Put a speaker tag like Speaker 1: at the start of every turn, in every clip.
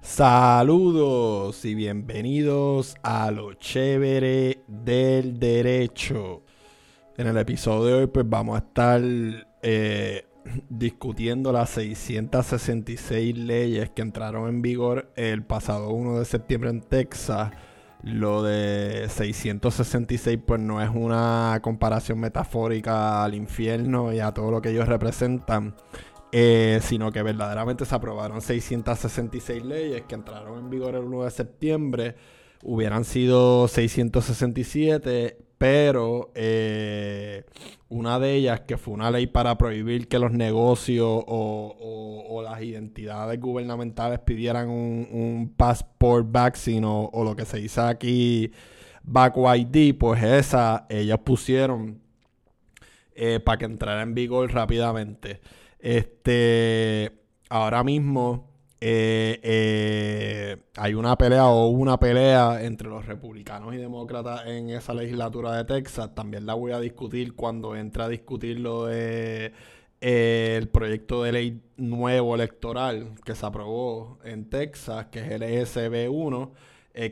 Speaker 1: Saludos y bienvenidos a lo chévere del derecho. En el episodio de hoy pues vamos a estar eh, discutiendo las 666 leyes que entraron en vigor el pasado 1 de septiembre en Texas. Lo de 666 pues no es una comparación metafórica al infierno y a todo lo que ellos representan. Eh, sino que verdaderamente se aprobaron 666 leyes que entraron en vigor el 1 de septiembre. Hubieran sido 667, pero eh, una de ellas, que fue una ley para prohibir que los negocios o, las identidades gubernamentales pidieran un, passport vaccine o, lo que se dice aquí, back ID, pues esa ellas pusieron eh, para que entrara en vigor rápidamente. Este, ahora mismo eh, eh, hay una pelea o una pelea entre los republicanos y demócratas en esa legislatura de Texas. También la voy a discutir cuando entre a discutir lo de eh, el proyecto de ley nuevo electoral que se aprobó en Texas, que es el ESB 1,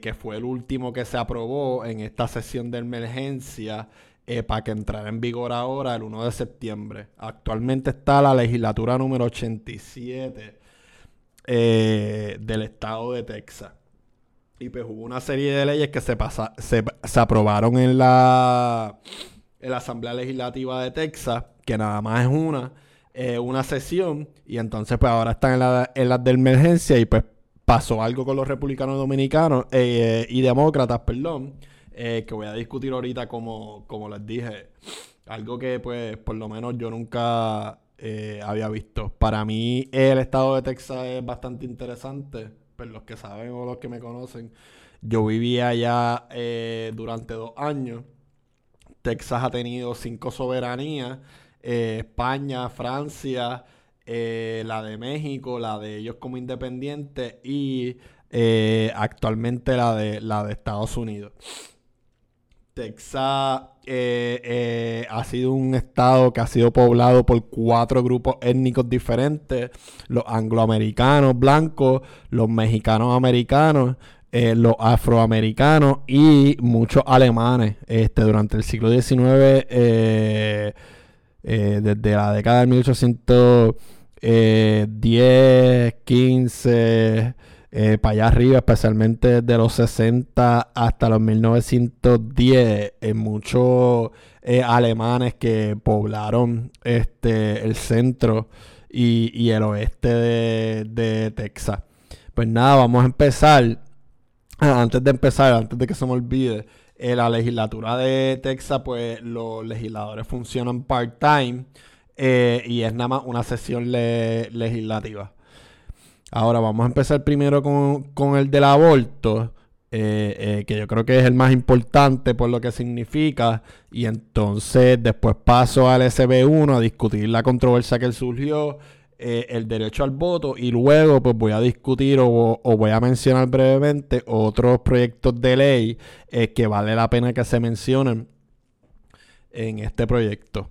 Speaker 1: que fue el último que se aprobó en esta sesión de emergencia eh, para que entrara en vigor ahora el 1 de septiembre. Actualmente está la legislatura número 87 eh, del estado de Texas. Y pues hubo una serie de leyes que se, se, aprobaron en la, en Asamblea Legislativa de Texas, que nada más es una, eh, una sesión, y entonces pues ahora están en las la de emergencia y pues pasó algo con los republicanos dominicanos y demócratas, perdón eh, que voy a discutir ahorita como, como les dije. Algo que pues por lo menos yo nunca eh, había visto. Para mí el estado de Texas es bastante interesante, pues los que saben o los que me conocen. Yo vivía allá eh, durante dos años. Texas ha tenido cinco soberanías. España, Francia, la de México, la de ellos como independientes y actualmente la de, la de Estados Unidos. Texas eh, eh, ha sido un estado que ha sido poblado por cuatro grupos étnicos diferentes, los angloamericanos blancos, los mexicanos americanos, eh, los afroamericanos y muchos alemanes. Este, durante el siglo XIX, desde la década de 1810, 15... Eh, para allá arriba, especialmente desde los 60 hasta los 1910, en muchos eh, alemanes que poblaron este, el centro y, el oeste de, Texas. Pues nada, vamos a empezar. Ah, antes de empezar, antes de que se me olvide, eh, la legislatura de Texas, pues los legisladores funcionan part-time y es nada más una sesión legislativa. Ahora vamos a empezar primero con, el del aborto, eh, eh, que yo creo que es el más importante por lo que significa. Y entonces después paso al SB1 a discutir la controversia que surgió, eh, el derecho al voto, y luego pues voy a discutir o voy a mencionar brevemente otros proyectos de ley que vale la pena que se mencionen en este proyecto.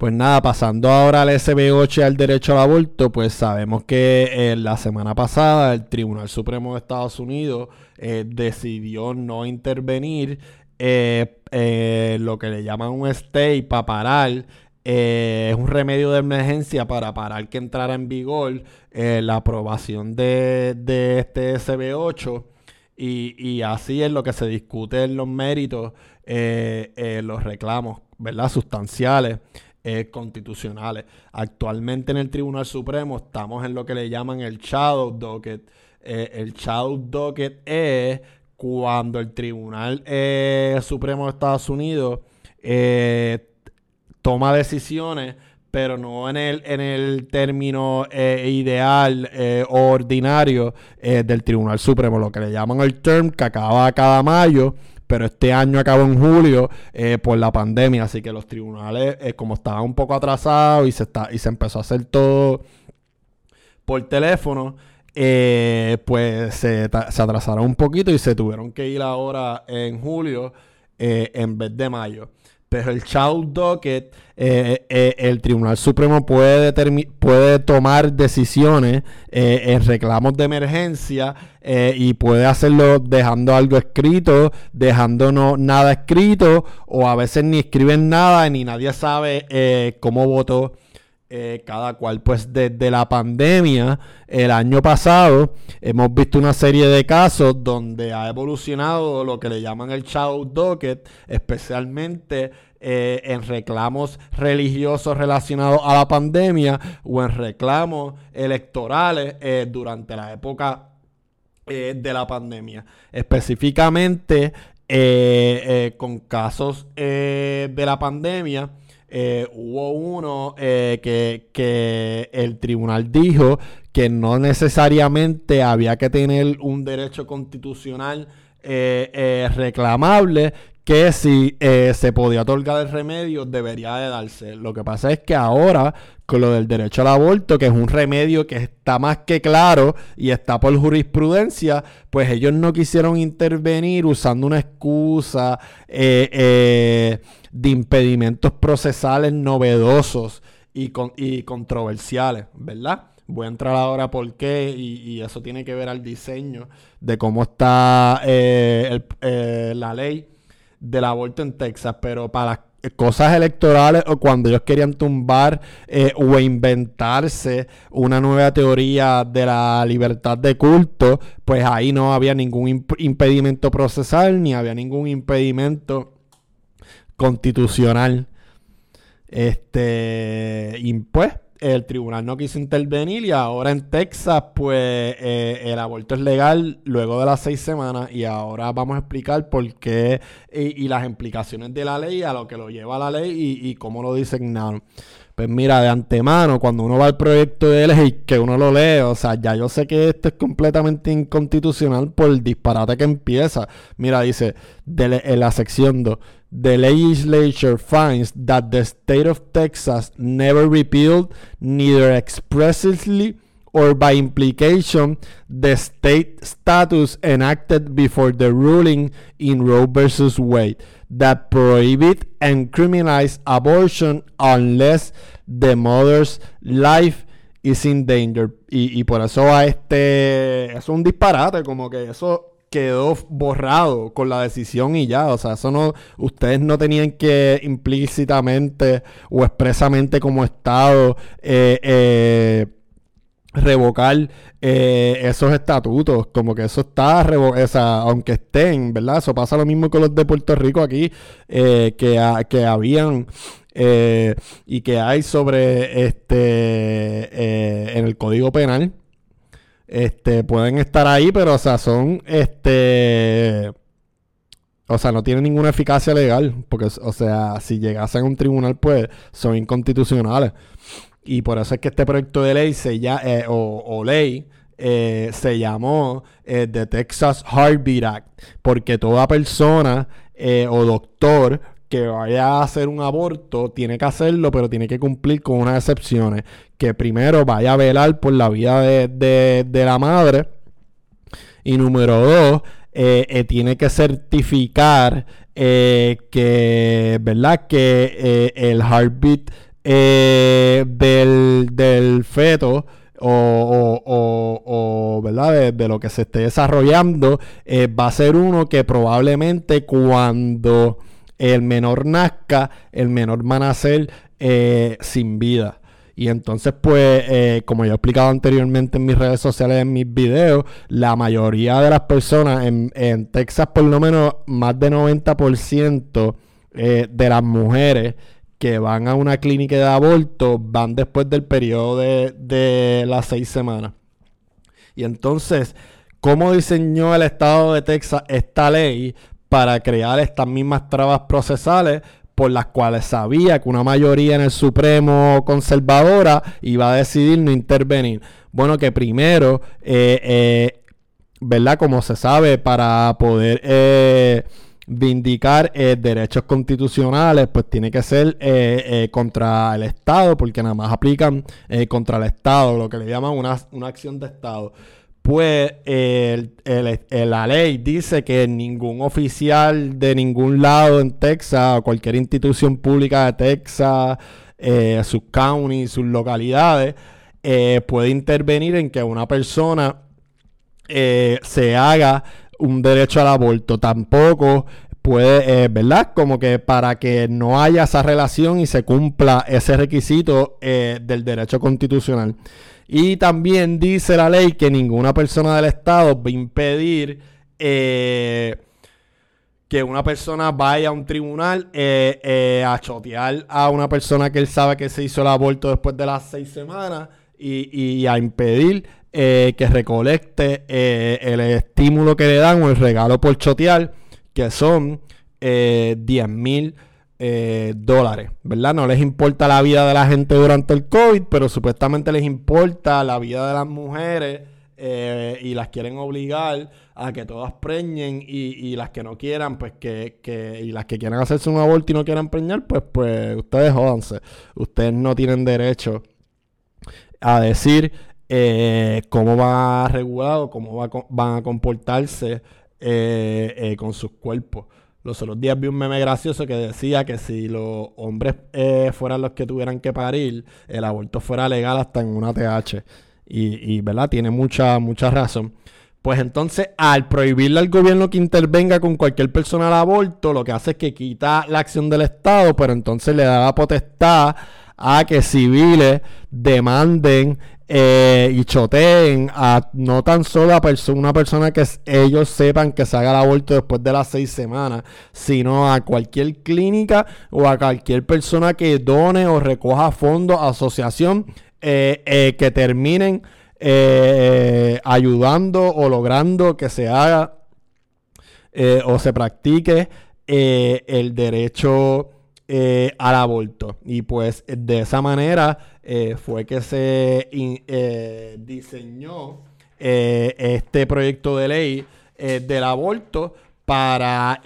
Speaker 1: Pues nada, pasando ahora al SB8 al derecho al aborto, pues sabemos que eh, la semana pasada el Tribunal Supremo de Estados Unidos eh, decidió no intervenir eh, lo que le llaman un stay para parar. es un remedio de emergencia para parar que entrara en vigor la aprobación de, este SB8 y, y, así es lo que se discute en los méritos, los reclamos, ¿verdad? Sustanciales eh, constitucionales. Actualmente en el Tribunal Supremo estamos en lo que le llaman el Shadow Docket. Eh, el Shadow Docket es cuando el Tribunal eh, Supremo de Estados Unidos toma decisiones pero no en el, en el término ideal o ordinario del Tribunal Supremo, lo que le llaman el term, que acaba cada mayo, pero este año acabó en julio eh, por la pandemia, así que los tribunales, eh, como estaban un poco atrasados y se, está, y se empezó a hacer todo por teléfono, eh, pues se, atrasaron un poquito y se tuvieron que ir ahora en julio en vez de mayo. Pero el Child Docket, eh, eh, el Tribunal Supremo puede, puede tomar decisiones eh, en reclamos de emergencia y puede hacerlo dejando algo escrito, dejando no, nada escrito, o a veces ni escriben nada ni nadie sabe cómo votó eh, cada cual. Pues desde la pandemia, el año pasado, hemos visto una serie de casos donde ha evolucionado lo que le llaman el Child Docket, especialmente eh, en reclamos religiosos relacionados a la pandemia o en reclamos electorales eh, durante la época de la pandemia. Específicamente con casos de la pandemia eh, hubo uno eh, que, el tribunal dijo que no necesariamente había que tener un derecho constitucional eh, reclamable, que si se podía otorgar el remedio debería de darse. Lo que pasa es que ahora, con lo del derecho al aborto, que es un remedio que está más que claro y está por jurisprudencia, pues ellos no quisieron intervenir usando una excusa de impedimentos procesales novedosos y, y controversiales, ¿verdad? Voy a entrar ahora por qué y, eso tiene que ver al diseño de cómo está eh, eh, la ley del aborto en Texas, pero para las cosas electorales o cuando ellos querían tumbar eh, o inventarse una nueva teoría de la libertad de culto, pues ahí no había ningún impedimento procesal ni había ningún impedimento constitucional. Este, y pues el tribunal no quiso intervenir y ahora en Texas pues eh, el aborto es legal luego de las seis semanas y ahora vamos a explicar por qué y, las implicaciones de la ley, a lo que lo lleva la ley y, y cómo lo designaron. Pues mira, de antemano, cuando uno va al proyecto de ley, que uno lo lee, o sea, ya yo sé que esto es completamente inconstitucional por el disparate que empieza. Mira, dice, en la sección 2, The legislature finds that the state of Texas never repealed, neither expressly or by implication, the state status enacted before the ruling in Roe versus Wade that prohibit and criminalize abortion unless the mother's life is in danger. Y, por eso a este es un disparate, como que eso quedó borrado con la decisión y ya. O sea, eso no, ustedes no tenían que implícitamente o expresamente como Estado eh, eh, revocar eh, esos estatutos, como que eso está, o sea, aunque estén, ¿verdad? Eso pasa lo mismo con los de Puerto Rico aquí, eh, que, que habían eh, y que hay sobre este en el Código Penal. Este, pueden estar ahí, pero o sea, son este o sea, no tienen ninguna eficacia legal, porque o sea, si llegasen a un tribunal pues son inconstitucionales. Y por eso es que este proyecto de ley se eh, o, ley eh, se llamó eh, The Texas Heartbeat Act, porque toda persona o doctor que vaya a hacer un aborto tiene que hacerlo, pero tiene que cumplir con unas excepciones. Que primero vaya a velar por la vida de, la madre. Y número dos, tiene que certificar que, ¿verdad? Que el heartbeat eh, del, feto o, ¿verdad? De, lo que se esté desarrollando, eh, va a ser uno que probablemente cuando el menor nazca, el menor va a nacer eh, sin vida. Y entonces, pues, como yo he explicado anteriormente en mis redes sociales, en mis videos, la mayoría de las personas en, en Texas, por lo menos más de 90% de las mujeres que van a una clínica de aborto van después del periodo de, las seis semanas. Y entonces, ¿cómo diseñó el estado de Texas esta ley para crear estas mismas trabas procesales por las cuales sabía que una mayoría en el Supremo conservadora iba a decidir no intervenir? Bueno, que primero, eh, eh, ¿verdad? Como se sabe, para poder... Eh, vindicar eh, derechos constitucionales, pues tiene que ser eh, eh, contra el Estado, porque nada más aplican contra el Estado, lo que le llaman una, acción de Estado. pues la ley dice que ningún oficial de ningún lado en Texas o cualquier institución pública de Texas, sus counties, sus localidades, puede intervenir en que una persona se haga un derecho al aborto. Tampoco puede, ¿verdad? Como que para que no haya esa relación y se cumpla ese requisito del derecho constitucional. Y también dice la ley que ninguna persona del Estado va a impedir eh, que una persona vaya a un tribunal eh, eh, a chotear a una persona que él sabe que se hizo el aborto después de las seis semanas y, a impedir que recolecte el estímulo que le dan o el regalo por chotear, que son 10 mil eh, dólares, ¿verdad? No les importa la vida de la gente durante el COVID, pero supuestamente les importa la vida de las mujeres eh, y las quieren obligar a que todas preñen y, las que no quieran, pues que, y las que quieran hacerse un aborto y no quieran preñar, pues, pues ustedes jódanse. Ustedes no tienen derecho a decir eh, cómo va a regular o cómo va van a comportarse con sus cuerpos. Los otros días vi un meme gracioso que decía que si los hombres eh, fueran los que tuvieran que parir, el aborto fuera legal hasta en una TH. Y, ¿verdad? Tiene mucha, mucha razón. Pues entonces, al prohibirle al gobierno que intervenga con cualquier persona al aborto, lo que hace es que quita la acción del Estado, pero entonces le da la potestad a que civiles demanden eh, y choteen a no tan solo a una persona que ellos sepan que se haga el aborto después de las seis semanas, sino a cualquier clínica o a cualquier persona que done o recoja fondos, asociación, eh, eh, que terminen ayudando o logrando que se haga o se practique el derecho al aborto. Y pues de esa manera eh, fue que se eh, diseñó eh, este proyecto de ley del aborto para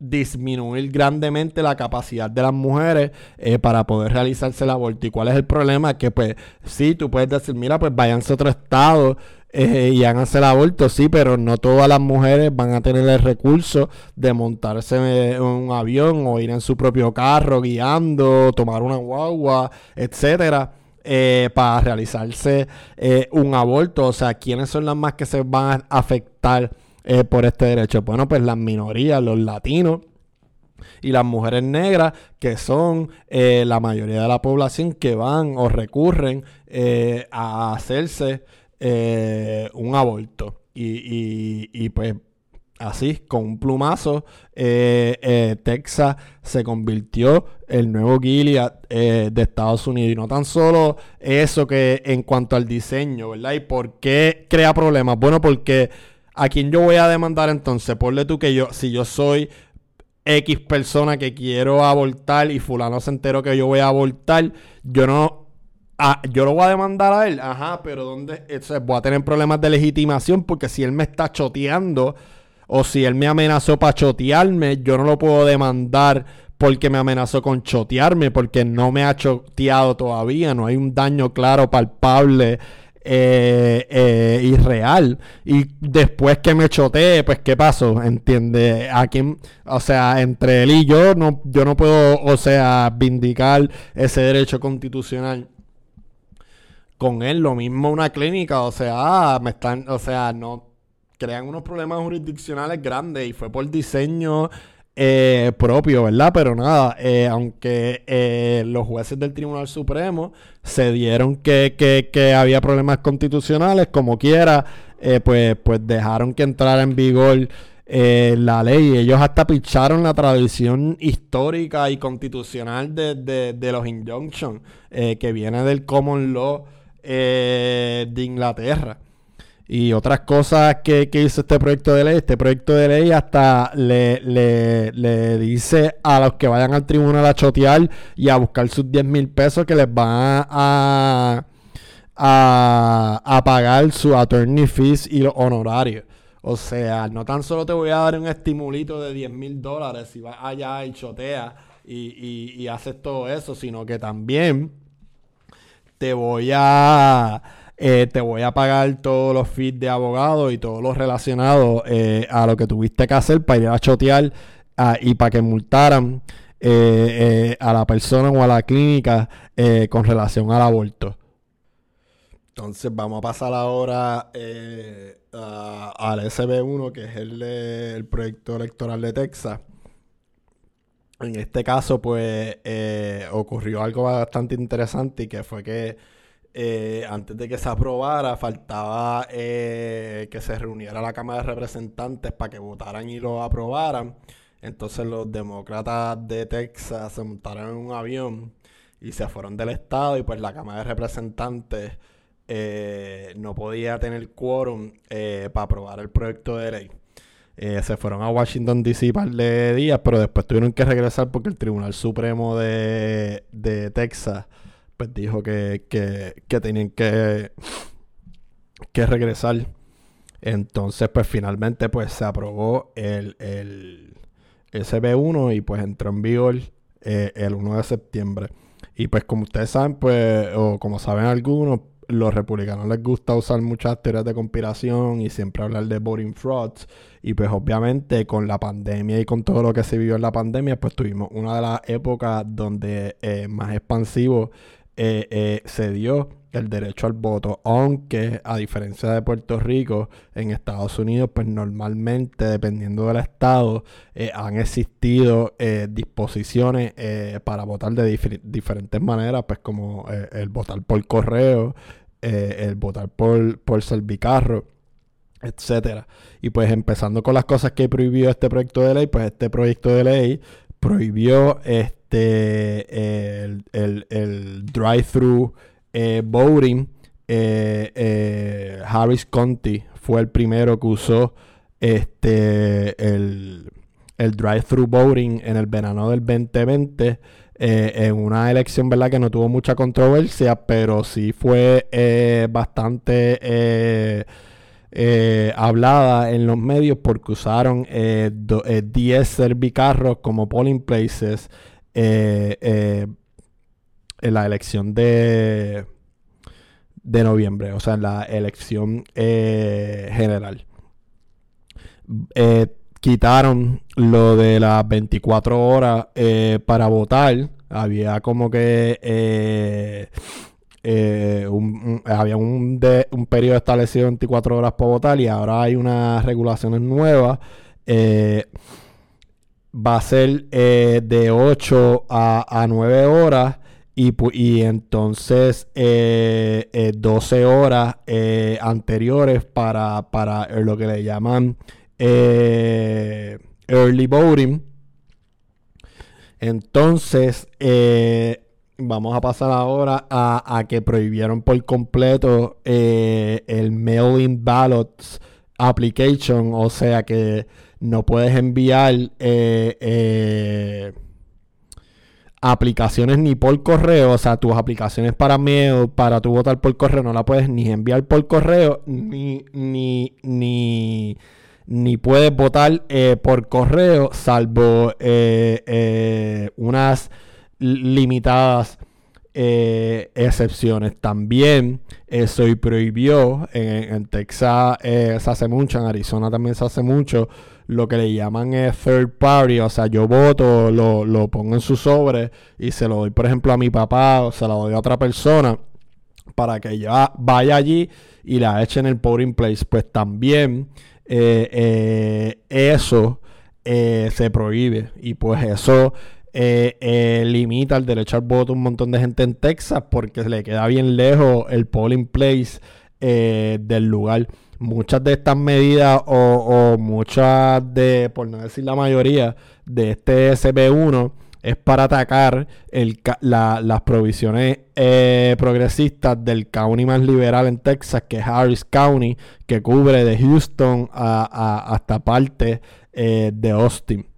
Speaker 1: disminuir grandemente la capacidad de las mujeres para poder realizarse el aborto. ¿Y cuál es el problema? Que pues sí, tú puedes decir, mira, pues váyanse a otro estado eh, y háganse el aborto, sí, pero no todas las mujeres van a tener el recurso de montarse en un avión o ir en su propio carro guiando, tomar una guagua, etcétera. Eh, para realizarse eh, un aborto, o sea, ¿quiénes son las más que se van a afectar por este derecho? Bueno, pues las minorías, los latinos, y las mujeres negras, que son la mayoría de la población que van o recurren a hacerse eh, un aborto. Y, pues así, con un plumazo, eh, eh, Texas se convirtió el nuevo Gilead de Estados Unidos. Y no tan solo eso que en cuanto al diseño, ¿verdad? ¿Y por qué crea problemas? Bueno, porque a quién yo voy a demandar entonces, ponle tú que yo, si yo soy X persona que quiero abortar y fulano se enteró que yo voy a abortar, yo no Ah, yo lo voy a demandar a él. Ajá, pero ¿dónde? voy a tener problemas de legitimación porque si él me está choteando o si él me amenazó para chotearme, yo no lo puedo demandar porque me amenazó con chotearme, porque no me ha choteado todavía, no hay un daño claro, palpable eh, eh, y real. Y después que me chotee, pues ¿qué pasó? ¿Entiende? A quién, o sea, entre él y yo no, yo no puedo, o sea, vindicar ese derecho constitucional con él. Lo mismo una clínica, o sea, me están, o sea, no crean unos problemas jurisdiccionales grandes y fue por diseño eh, propio, ¿verdad? Pero nada, eh, aunque eh, los jueces del Tribunal Supremo se dieron que, que, había problemas constitucionales, como quiera, pues, pues dejaron que entrara en vigor la ley. Ellos hasta picharon la tradición histórica y constitucional de, de, de los injunctions, que viene del common law eh, de Inglaterra. Y otras cosas que, hizo este proyecto de ley. Este proyecto de ley hasta le, le, dice a los que vayan al tribunal a chotear y a buscar sus 10 mil pesos que les van a, a, a pagar su attorney fees y los honorarios. O sea, no tan solo te voy a dar un estimulito de 10 mil dólares si vas allá y choteas y, y haces todo eso, sino que también te voy a eh, te voy a pagar todos los fees de abogado y todos los relacionados eh, a lo que tuviste que hacer para ir a chotear ah, y para que multaran eh, a la persona o a la clínica con relación al aborto. Entonces vamos a pasar ahora al SB1, que es el, el proyecto electoral de Texas. En este caso, pues, ocurrió algo bastante interesante y que fue que eh, antes de que se aprobara, faltaba eh, que se reuniera la Cámara de Representantes para que votaran y lo aprobaran. Entonces los demócratas de Texas se montaron en un avión y se fueron del estado y pues la Cámara de Representantes eh, no podía tener quórum para aprobar el proyecto de ley. se fueron a Washington DC par de días, pero después tuvieron que regresar porque el Tribunal Supremo de, de Texas pues dijo que, tenían que, que regresar. Entonces, pues finalmente pues se aprobó el, el SB1 y pues entró en vigor eh, el 1 de septiembre. Y pues como ustedes saben, pues, o como saben algunos, los republicanos les gusta usar muchas teorías de conspiración y siempre hablar de voting frauds. Y pues obviamente con la pandemia y con todo lo que se vivió en la pandemia, pues tuvimos una de las épocas donde eh, más expansivo eh, eh, se dio el derecho al voto, aunque a diferencia de Puerto Rico, en Estados Unidos, pues normalmente, dependiendo del estado, eh, han existido disposiciones para votar de diferentes maneras, pues como el votar por correo, el votar por, por servicarro etcétera. Y pues empezando con las cosas que prohibió este proyecto de ley, pues este proyecto de ley prohibió este el, el, drive-thru eh, voting. Eh, eh, Harris County fue el primero que usó este el, el drive-thru voting en el verano del 2020. en una elección, ¿verdad? Que no tuvo mucha controversia, pero sí fue bastante eh, hablada en los medios porque usaron 10 eh, eh, servicarros como polling places en la elección de, de noviembre, o sea, en la elección general. quitaron lo de las 24 horas para votar. Había como que eh, había un, un periodo establecido de 24 horas para votar y ahora hay unas regulaciones nuevas. Eh, va a ser eh, de 8 a, 9 horas y, y entonces 12 horas anteriores para, para lo que le llaman early voting. Entonces, Vamos a pasar ahora a, que prohibieron por completo eh, el mail-in ballots application, o sea que no puedes enviar eh, eh, aplicaciones ni por correo, o sea, tus aplicaciones para mail, para tu votar por correo, no la puedes ni enviar por correo, ni, ni, ni, ni puedes votar por correo, salvo unas limitadas eh, excepciones. También eso y prohibió, en, Texas eh, se hace mucho, en Arizona también se hace mucho, lo que le llaman eh, third party, o sea, yo voto, lo, pongo en su sobre y se lo doy, por ejemplo, a mi papá o se lo doy a otra persona para que ella vaya allí y la echen el polling place. Pues también eso se prohíbe y pues eso eh, eh, limita el derecho al voto a un montón de gente en Texas porque le queda bien lejos el polling place eh, del lugar. Muchas de estas medidas o, muchas de, por no decir la mayoría, de este SB1 es para atacar las provisiones progresistas del county más liberal en Texas, que es Harris County, que cubre de Houston hasta parte de Austin.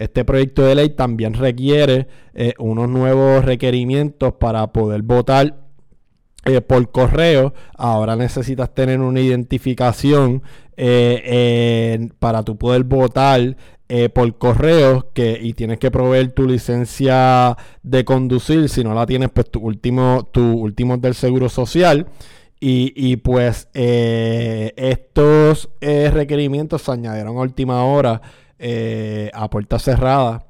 Speaker 1: Este proyecto de ley también requiere eh, unos nuevos requerimientos para poder votar eh, por correo. Ahora necesitas tener una identificación eh, para tu poder votar por correo y tienes que proveer tu licencia de conducir. Si no la tienes, pues tu último, tu último del seguro social. Y, pues estos requerimientos se añadieron a última hora a puerta cerrada,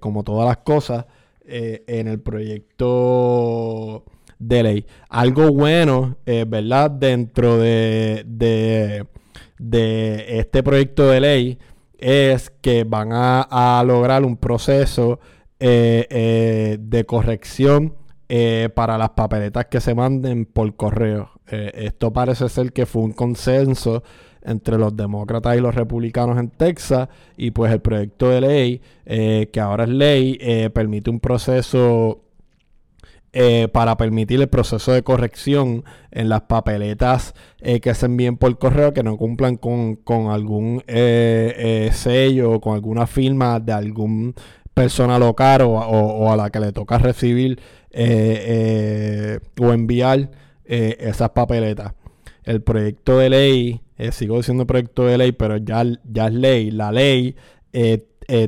Speaker 1: como todas las cosas, en el proyecto de ley. Algo bueno, ¿verdad? Dentro de, de, este proyecto de ley es que van a, lograr un proceso eh, eh, de corrección eh, para las papeletas que se manden por correo. esto parece ser que fue un consenso entre los demócratas y los republicanos en Texas y pues el proyecto de ley, que ahora es ley, permite un proceso eh, para permitir el proceso de corrección en las papeletas eh, que se envíen por correo que no cumplan con, algún eh, sello o con alguna firma de algún persona local o, a la que le toca recibir o enviar esas papeletas. El proyecto de ley, sigo diciendo proyecto de ley, pero ya, ya es ley. La ley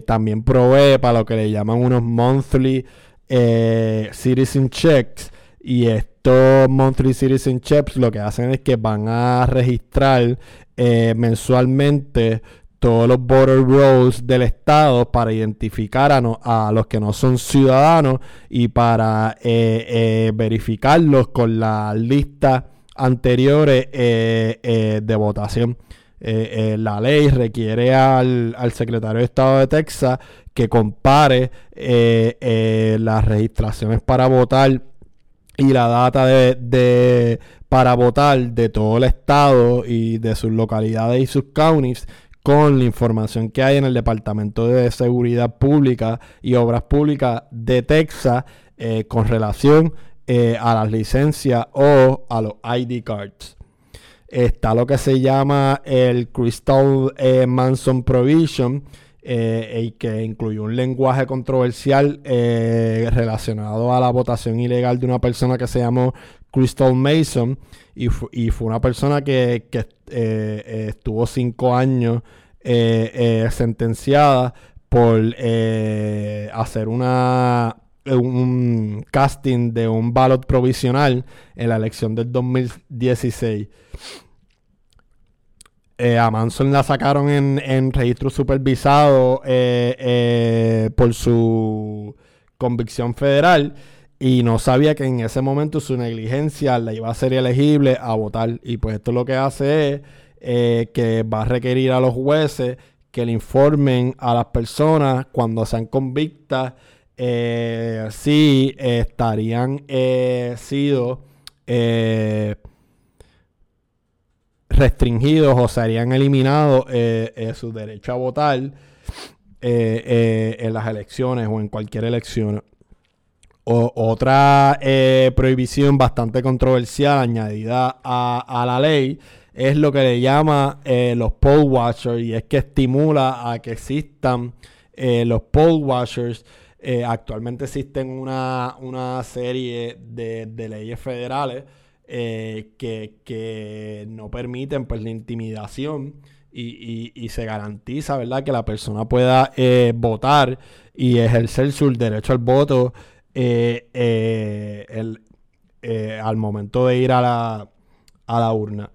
Speaker 1: también provee para lo que le llaman unos monthly eh, citizen checks y estos monthly citizen checks lo que hacen es que van a registrar eh, mensualmente todos los border rolls del estado para identificar a, los que no son ciudadanos y para eh, verificarlos con las listas anteriores de votación. la ley requiere al, al, secretario de Estado de Texas que compare eh, eh, las registraciones para votar y la data de, para votar de todo el estado y de sus localidades y sus counties con la información que hay en el Departamento de Seguridad Pública y Obras Públicas de Texas eh, con relación a las licencias o a los ID cards. Está lo que se llama el Crystal Manson Provision, eh, y que incluyó un lenguaje controversial eh, relacionado a la votación ilegal de una persona que se llamó Crystal Mason y, fue una persona que, eh, estuvo cinco años sentenciada por hacer una un casting de un ballot provisional en la elección del 2016. Eh, a Manson la sacaron en, registro supervisado eh, eh, por su convicción federal y no sabía que en ese momento su negligencia la iba a ser elegible a votar. Y pues esto lo que hace es que va a requerir a los jueces que le informen a las personas cuando sean convictas si estarían sido restringidos o serían eliminados eh, eh, su derecho a votar eh, en las elecciones o en cualquier elección. otra prohibición bastante controversial añadida a, la ley es lo que le llama los poll watchers y es que estimula a que existan los poll watchers. Actualmente existen una, serie de leyes federales eh, que, no permiten pues la intimidación y, se garantiza, ¿verdad? Que la persona pueda eh, votar y ejercer su derecho al voto eh, al momento de ir a la, a la urna.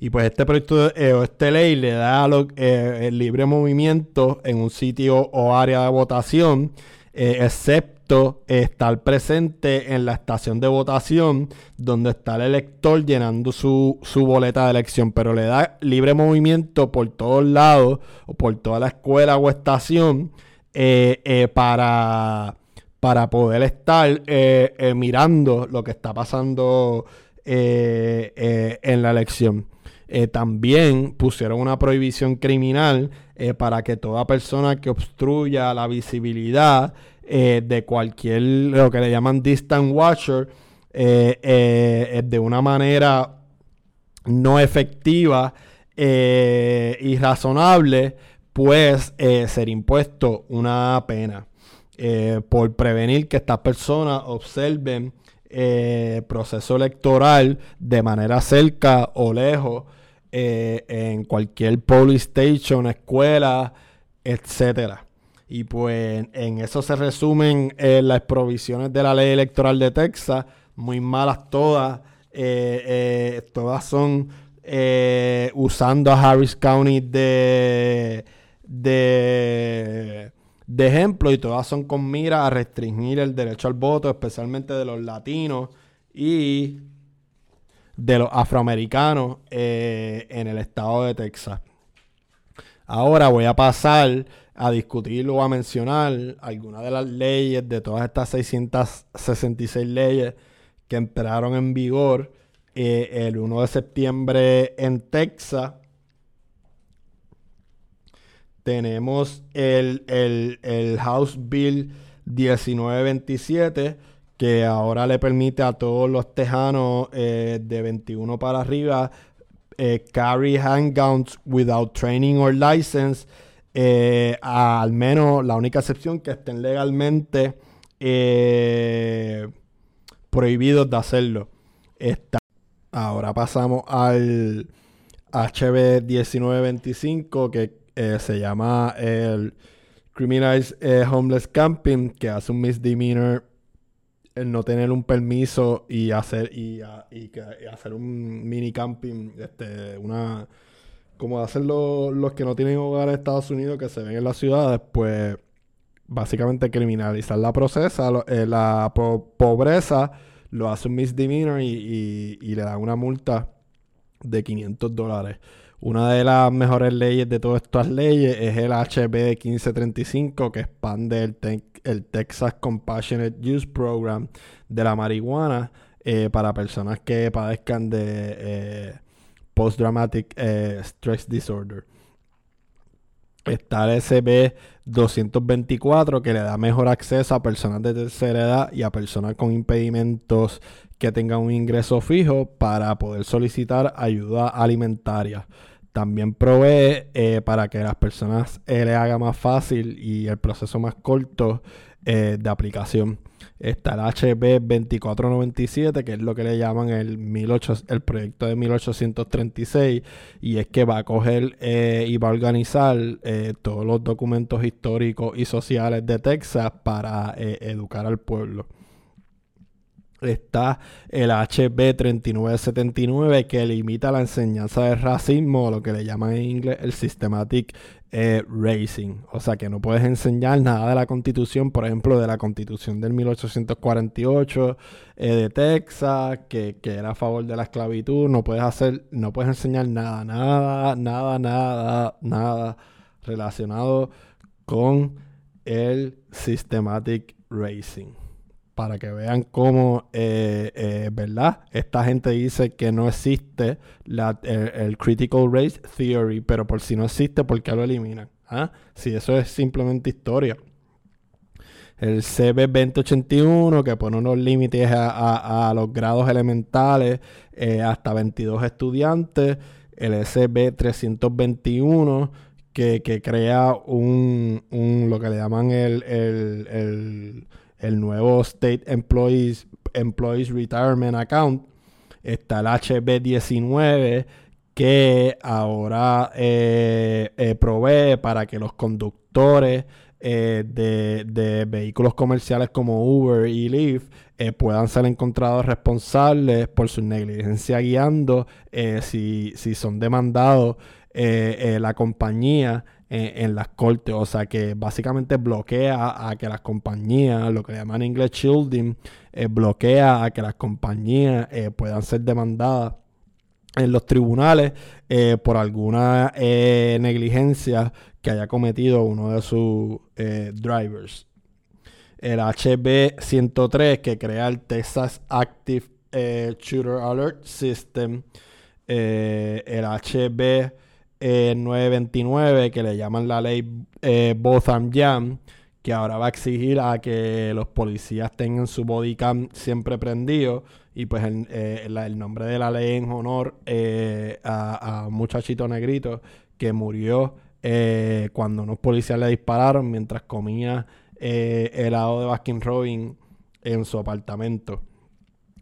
Speaker 1: Y pues este proyecto o este ley le da el libre movimiento en un sitio o área de votación, excepto estar presente en la estación de votación donde está el elector llenando su, boleta de elección, pero le da libre movimiento por todos lados o por toda la escuela o estación eh, eh, para, para poder estar eh, mirando lo que está pasando en la elección. También pusieron una prohibición criminal para que toda persona que obstruya la visibilidad eh, de cualquier, lo que le llaman distant watcher, eh, eh, de una manera no efectiva y razonable, pues ser impuesto una pena por prevenir que estas personas observen proceso electoral de manera cerca o lejos en cualquier police station, escuela, etcétera. Y pues en eso se resumen eh, las provisiones de la ley electoral de Texas, muy malas todas, todas son usando a Harris County de, de, de ejemplo y todas son con mira a restringir el derecho al voto, especialmente de los latinos y de los afroamericanos en el estado de Texas. Ahora voy a pasar a discutir o a mencionar algunas de las leyes de todas estas 666 leyes que entraron en vigor eh, el 1 de septiembre en Texas. Tenemos el, House Bill 1927 que ahora le permite a todos los tejanos eh, de 21 para arriba eh, carry handguns without training or license. Eh, al menos la única excepción que estén legalmente prohibidos de hacerlo. Ahora pasamos al HB 1925 que se llama el Criminalized Homeless Camping, que hace un misdemeanor el no tener un permiso y hacer y, hacer un mini camping, este, una como hacen los, que no tienen hogar en Estados Unidos que se ven en las ciudades, pues básicamente criminalizar la procesa, eh, la pobreza, lo hace un misdemeanor y, y, le dan una multa de 500 dólares. Una de las mejores leyes de todas estas leyes es el HB 1535 que expande el, Texas Compassionate Use Program de la marihuana eh, para personas que padezcan de eh, Post-Dramatic eh, Stress Disorder. Está el SB 224 que le da mejor acceso a personas de tercera edad y a personas con impedimentos que tengan un ingreso fijo para poder solicitar ayuda alimentaria. También provee eh, para que las personas eh, le haga más fácil y el proceso más corto eh, de aplicación. Está el HB 2497, que es lo que le llaman el, 18, el proyecto de 1836, y es que va a coger y va a organizar todos los documentos históricos y sociales de Texas para educar al pueblo está el HB 3979 que limita la enseñanza del racismo, lo que le llaman en inglés el systematic eh, racing. O sea que no puedes enseñar nada de la constitución, por ejemplo, de la constitución del 1848 eh, de Texas, que, que, era a favor de la esclavitud. No puedes hacer, no puedes enseñar nada, nada, nada, nada, nada relacionado con el systematic racing para que vean cómo, eh, eh, ¿verdad? Esta gente dice que no existe el, Critical Race Theory, pero por si no existe, ¿por qué lo eliminan? ¿Ah? Si eso es simplemente historia. El CB2081, que pone unos límites a, los grados elementales eh, hasta 22 estudiantes. El SB321, que, crea un, lo que le llaman el el nuevo State Employees, Employees Retirement Account. Está el HB19 que ahora eh, eh, provee para que los conductores eh, de, vehículos comerciales como Uber y Lyft puedan ser encontrados responsables por su negligencia guiando si, si, son demandados la compañía en, las cortes. O sea que básicamente bloquea a que las compañías, lo que llaman en inglés shielding, eh, bloquea a que las compañías eh, puedan ser demandadas en los tribunales eh, por alguna negligencia que haya cometido uno de sus drivers. El HB 103 que crea el Texas Active Shooter Alert System. el HB 929 eh, que le llaman la ley eh, Botham Jam, que ahora va a exigir a que los policías tengan su bodycam siempre prendido. Y pues el, eh, el nombre de la ley en honor a, un muchachito negrito que murió cuando unos policías le dispararon mientras comía helado de Baskin Robin en su apartamento.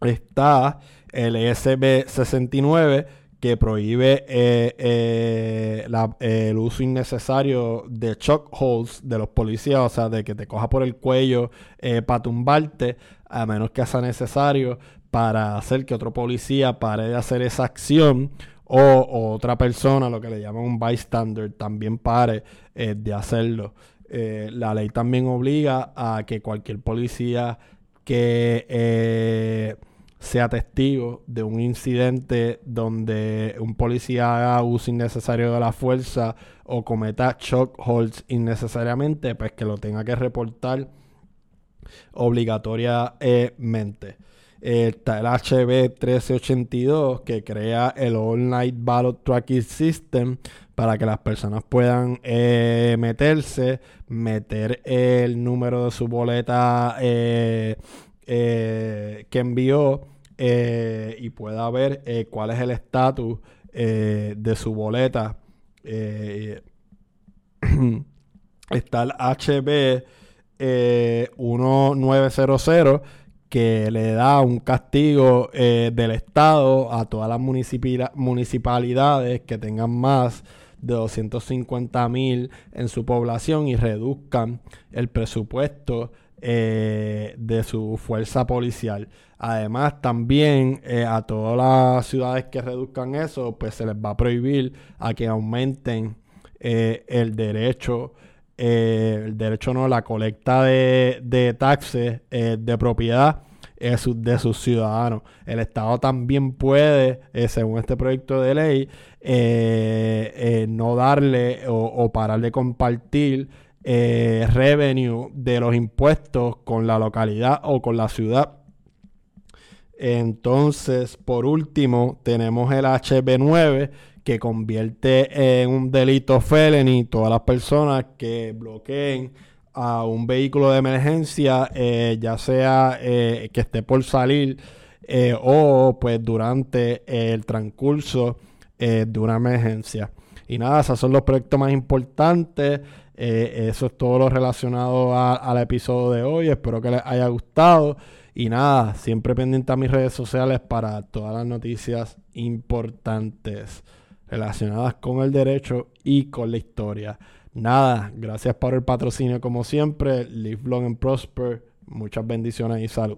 Speaker 1: Está el SB 69 que prohíbe eh, eh, el uso innecesario de shock holes de los policías, o sea, de que te coja por el cuello eh, para tumbarte, a menos que sea necesario para hacer que otro policía pare de hacer esa acción o, otra persona, lo que le llaman un bystander, también pare de hacerlo. La ley también obliga a que cualquier policía que sea testigo de un incidente donde un policía haga uso innecesario de la fuerza o cometa shock holds innecesariamente, pues que lo tenga que reportar obligatoriamente. está el HB 1382 que crea el All Night Ballot Tracking System para que las personas puedan eh, meterse, meter el número de su boleta eh, eh, que envió y pueda ver cuál es el estatus de su boleta. está el HB 1900 que le da un castigo del Estado a todas las municipalidades que tengan más de 250 mil en su población y reduzcan el presupuesto eh, de su fuerza policial. Además, también eh, a todas las ciudades que reduzcan eso, pues se les va a prohibir a que aumenten eh, el derecho, el derecho no, la colecta de, de taxes de propiedad de sus ciudadanos. El Estado también puede, según este proyecto de ley, no darle o, parar de compartir eh, revenue de los impuestos con la localidad o con la ciudad. Entonces, por último, tenemos el HB9 que convierte en un delito felony todas las personas que bloqueen a un vehículo de emergencia, ya sea que esté por salir o pues durante el transcurso eh, de una emergencia. Y nada, esos son los proyectos más importantes. Eh, eso es todo lo relacionado al episodio de hoy. Espero que les haya gustado. Y nada, siempre pendiente a mis redes sociales para todas las noticias importantes relacionadas con el derecho y con la historia. Nada, gracias por el patrocinio como siempre. Live long and prosper. Muchas bendiciones y salud.